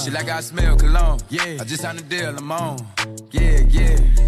She like I smell cologne. Yeah, I just signed a deal, I'm on. Yeah, yeah.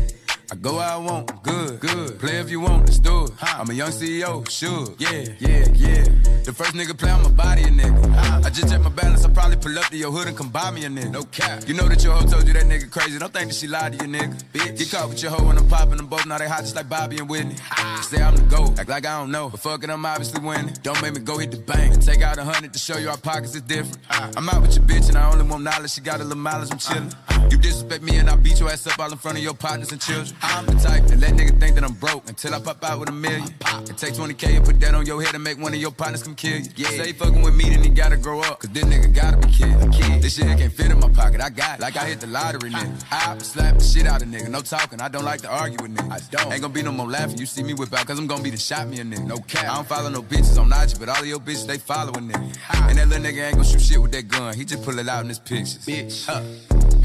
I go where I want, good, good. Play if you want, let's do it. I'm a young CEO, sure. Yeah, yeah, yeah. The first nigga play on my body, a nigga. I just check my balance, I probably pull up to your hood and come buy me a nigga. No cap. You know that your hoe told you that nigga crazy. Don't think that she lied to you, nigga. Bitch. Get caught with your hoe when I'm popping them both. Now they hot just like Bobby and Whitney. Say I'm the GOAT, act like I don't know. But fuck it, I'm obviously winning. Don't make me go hit the bank. Take out a hundred to show you our pockets is different. I'm out with your bitch and I only want knowledge. She got a little mileage, I'm chillin'. Uh-huh. You disrespect me and I beat your ass up all in front of your partners and children. I'm the type that let nigga think that I'm broke until I pop out with a million. And take 20k and put that on your head and make one of your partners come kill you. Yeah. Say fucking with me, then he gotta grow up. Cause this nigga gotta be killed. Kid. This shit can't fit in my pocket. I got it. Like I hit the lottery, nigga. I slap the shit out of nigga. No talking. I don't like to argue with niggas. I don't. Ain't gonna be no more laughing. You see me whip out, cause I'm gonna be the shot me a nigga. No cap. I don't follow no bitches on IG, but all of your bitches, they following nigga. And that little nigga ain't gonna shoot shit with that gun. He just pull it out in his pictures. Bitch. Huh.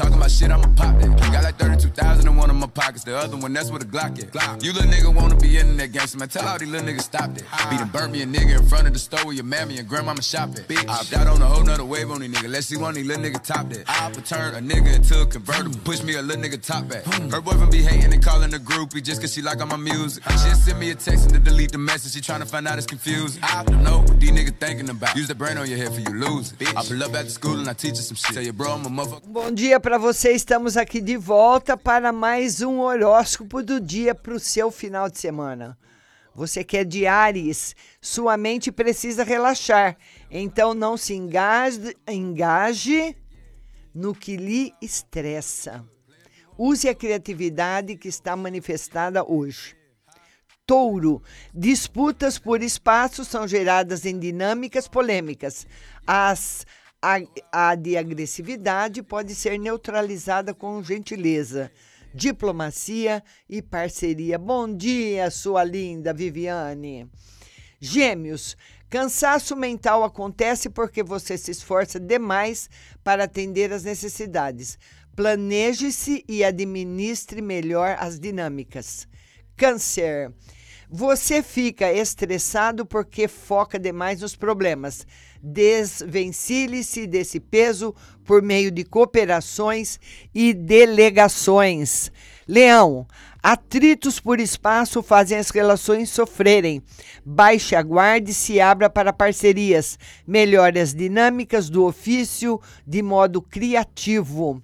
Talking about shit, I'ma pop that. Got like 32,000 in one of my pockets. The other one, that's where the Glock at. Glock. You little nigga wanna be in that gangster, man. Tell all these little niggas stop that. Beat and burn me a nigga in front of the store where your mammy and grandmama shop at. Bitch. Opt out on a whole nother wave on these niggas. Let's see one of these little niggas top that. I turn a nigga into a convertible. Push me a little nigga top back. Her boyfriend be hating and calling a groupie just cause she like all my music. She just sent me a text and to delete the message. She tryna find out it's confusing. I don't know what these niggas thinking about. Use the brain on your head for you lose it. I pull up at the school and I teach you some shit. Tell your bro I'm a motherfucker. Bom dia pra você, estamos aqui de volta para mais um horóscopo do dia para o seu final de semana. Você quer de Ares, sua mente precisa relaxar, então não se engaje, engaje no que lhe estressa. Use a criatividade que está manifestada hoje. Touro, disputas por espaço são geradas em dinâmicas polêmicas. As a, a de agressividade pode ser neutralizada com gentileza, diplomacia e parceria. Bom dia, sua linda Viviane. Gêmeos, cansaço mental acontece porque você se esforça demais para atender às necessidades. Planeje-se e administre melhor as dinâmicas. Câncer. Você fica estressado porque foca demais nos problemas. Desvencilhe-se desse peso por meio de cooperações e delegações. Leão, atritos por espaço fazem as relações sofrerem. Baixe a guarda e se abra para parcerias. Melhore as dinâmicas do ofício de modo criativo.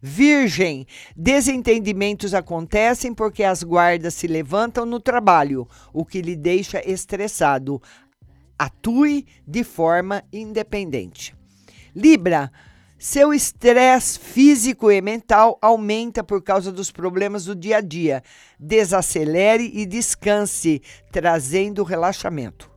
Virgem, desentendimentos acontecem porque as guardas se levantam no trabalho, o que lhe deixa estressado. Atue de forma independente. Libra, seu estresse físico e mental aumenta por causa dos problemas do dia a dia. Desacelere e descanse, trazendo relaxamento.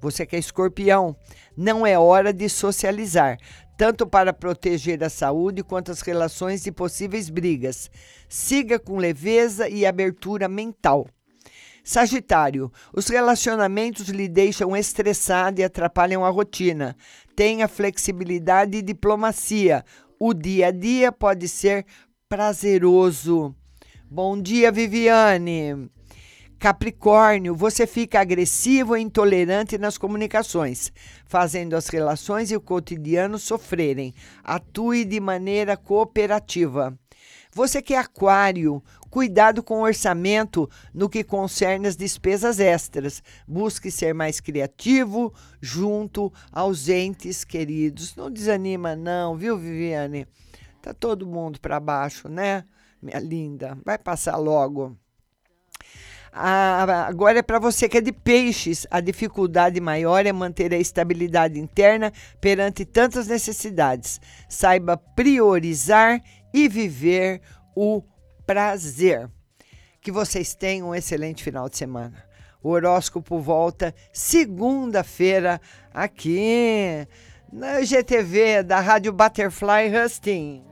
Você que é escorpião, não é hora de socializar tanto para proteger a saúde quanto as relações e possíveis brigas. Siga com leveza e abertura mental. Sagitário, os relacionamentos lhe deixam estressado e atrapalham a rotina. Tenha flexibilidade e diplomacia. O dia a dia pode ser prazeroso. Bom dia, Viviane. Capricórnio, você fica agressivo e intolerante nas comunicações, fazendo as relações e o cotidiano sofrerem. Atue de maneira cooperativa. Você que é aquário, cuidado com o orçamento no que concerne as despesas extras. Busque ser mais criativo junto aos entes queridos. Não desanima não, viu, Viviane? Tá todo mundo para baixo, né? Minha linda, vai passar logo. Agora é para você que é de peixes. A dificuldade maior é manter a estabilidade interna perante tantas necessidades. Saiba priorizar e viver o prazer. Que vocês tenham um excelente final de semana. O horóscopo volta segunda-feira aqui na GTV da Rádio Butterfly Husting.